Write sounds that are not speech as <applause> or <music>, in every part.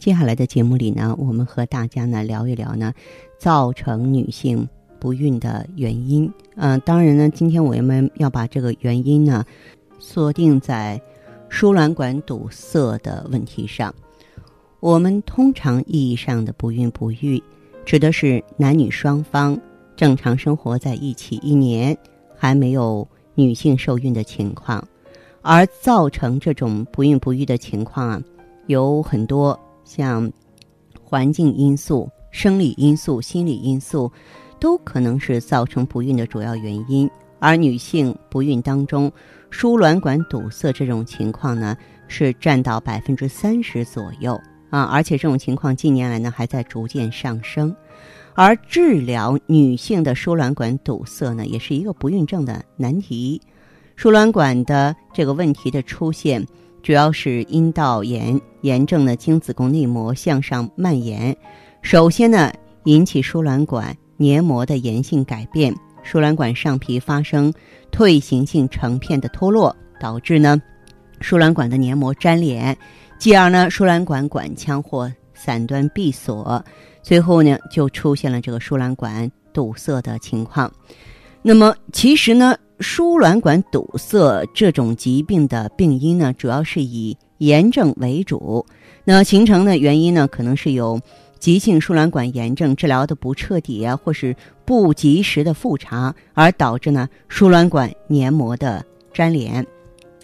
接下来的节目里呢，我们和大家呢聊一聊呢，造成女性不孕的原因。嗯，当然呢，今天我们要把这个原因呢，锁定在输卵管堵塞的问题上。我们通常意义上的不孕不育，指的是男女双方正常生活在一起一年还没有女性受孕的情况，而造成这种不孕不育的情况啊，有很多。像环境因素、生理因素、心理因素，都可能是造成不孕的主要原因。而女性不孕当中，输卵管堵塞这种情况呢，是占到百分之三十左右啊！而且这种情况近年来呢，还在逐渐上升。而治疗女性的输卵管堵塞呢，也是一个不孕症的难题。输卵管的这个问题的出现。主要是阴道炎炎症的经子宫内膜向上蔓延，首先呢引起输卵管黏膜的炎性改变，输卵管上皮发生退行性成片的脱落，导致呢 <laughs> 输卵管的黏膜粘连，继而呢输卵管管腔或伞端闭锁，最后呢就出现了这个输卵管堵塞的情况。那么其实呢。输卵管堵塞这种疾病的病因呢，主要是以炎症为主。那形成的原因呢，可能是有急性输卵管炎症治疗的不彻底啊，或是不及时的复查，而导致呢输卵管黏膜的粘连。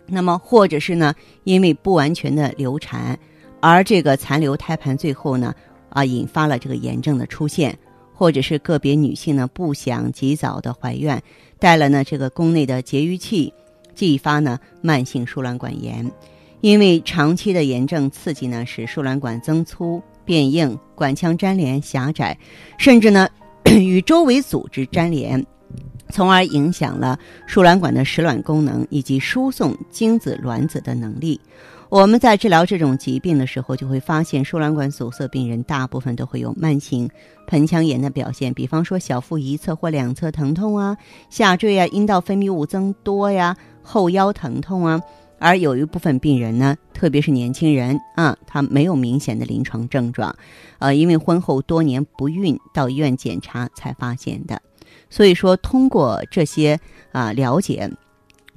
那么，或者是呢，因为不完全的流产，而这个残留胎盘最后呢，啊，引发了这个炎症的出现。或者是个别女性呢不想及早的怀孕，带了呢这个宫内的节育器，继发呢慢性输卵管炎。因为长期的炎症刺激呢，使输卵管增粗变硬，管腔粘连狭窄，甚至呢 <clears throat> 与周围组织粘连，从而影响了输卵管的实卵功能以及输送精子卵子的能力。我们在治疗这种疾病的时候，就会发现输卵管阻塞病人大部分都会有慢性盆腔炎的表现，比方说小腹一侧或两侧疼痛啊，下坠啊，阴道分泌物增多呀，后腰疼痛啊。而有一部分病人呢，特别是年轻人啊，他没有明显的临床症状，呃，因为婚后多年不孕，到医院检查才发现的。所以说，通过这些啊了解，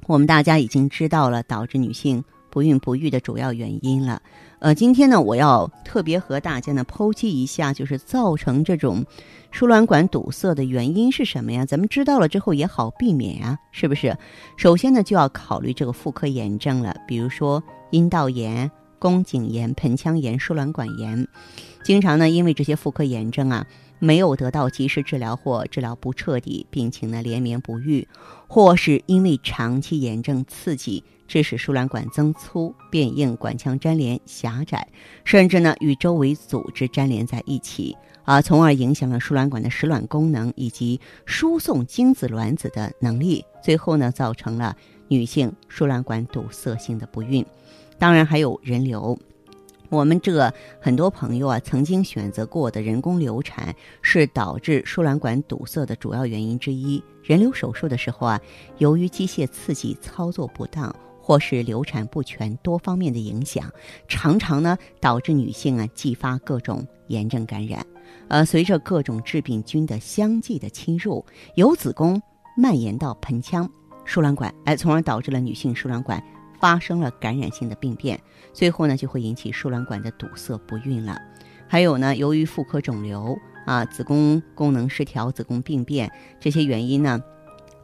我们大家已经知道了导致女性。不孕不育的主要原因了，呃，今天呢，我要特别和大家呢剖析一下，就是造成这种输卵管堵塞的原因是什么呀？咱们知道了之后也好避免呀，是不是？首先呢，就要考虑这个妇科炎症了，比如说阴道炎、宫颈炎、盆腔炎、输卵管炎，经常呢，因为这些妇科炎症啊。没有得到及时治疗或治疗不彻底，病情呢连绵不愈，或是因为长期炎症刺激，致使输卵管增粗变硬，管腔粘连狭窄，甚至呢与周围组织粘连在一起，啊，从而影响了输卵管的实卵功能以及输送精子卵子的能力，最后呢造成了女性输卵管堵塞性的不孕。当然还有人流。我们这很多朋友啊，曾经选择过的人工流产是导致输卵管堵塞的主要原因之一。人流手术的时候啊，由于机械刺激操作不当，或是流产不全多方面的影响，常常呢导致女性啊继发各种炎症感染。呃，随着各种致病菌的相继的侵入，由子宫蔓延到盆腔、输卵管，哎，从而导致了女性输卵管。发生了感染性的病变，最后呢就会引起输卵管的堵塞不孕了。还有呢，由于妇科肿瘤啊，子宫功能失调、子宫病变这些原因呢，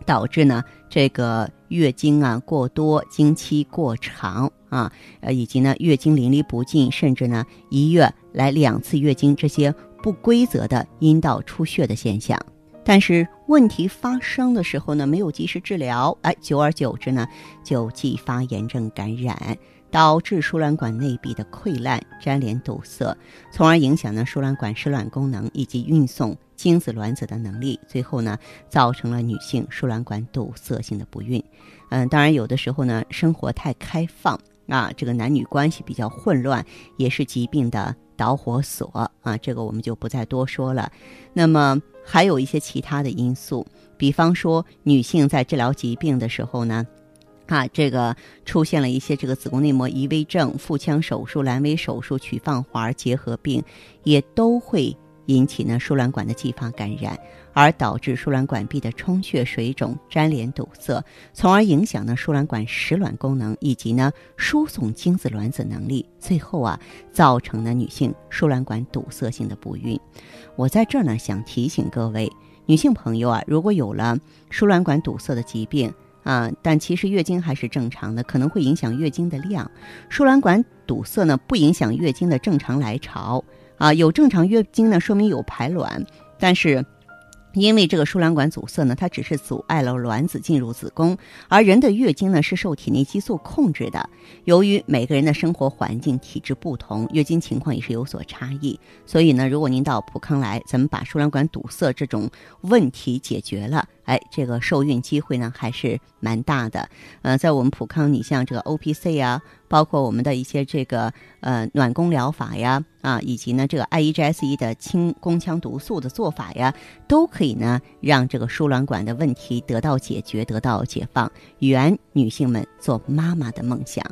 导致呢这个月经啊过多、经期过长啊，呃，以及呢月经淋漓不尽，甚至呢一月来两次月经这些不规则的阴道出血的现象。但是问题发生的时候呢，没有及时治疗，哎，久而久之呢，就继发炎症感染。导致输卵管内壁的溃烂、粘连、堵塞，从而影响呢输卵管输卵功能以及运送精子卵子的能力，最后呢造成了女性输卵管堵塞性的不孕。嗯，当然有的时候呢生活太开放啊，这个男女关系比较混乱，也是疾病的导火索啊，这个我们就不再多说了。那么还有一些其他的因素，比方说女性在治疗疾病的时候呢。啊，这个出现了一些这个子宫内膜移位症、腹腔手术、阑尾手术、取放环结核病，也都会引起呢输卵管的继发感染，而导致输卵管壁的充血、水肿、粘连、堵塞，从而影响呢输卵管实卵功能以及呢输送精子卵子能力，最后啊造成呢女性输卵管堵塞性的不孕。我在这儿呢想提醒各位女性朋友啊，如果有了输卵管堵塞的疾病。啊，但其实月经还是正常的，可能会影响月经的量。输卵管堵塞呢，不影响月经的正常来潮。啊，有正常月经呢，说明有排卵，但是。因为这个输卵管阻塞呢，它只是阻碍了卵子进入子宫，而人的月经呢是受体内激素控制的。由于每个人的生活环境、体质不同，月经情况也是有所差异。所以呢，如果您到普康来，咱们把输卵管堵塞这种问题解决了，哎，这个受孕机会呢还是蛮大的。呃，在我们普康，你像这个 O P C 啊。包括我们的一些这个呃暖宫疗法呀，啊，以及呢这个 I E G S E 的清宫腔毒素的做法呀，都可以呢让这个输卵管的问题得到解决，得到解放，圆女性们做妈妈的梦想。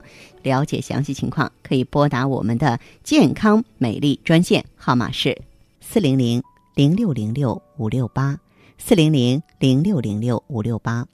了解详细情况，可以拨打我们的健康美丽专线号码是四零零零六零六五六八四零零零六零六五六八。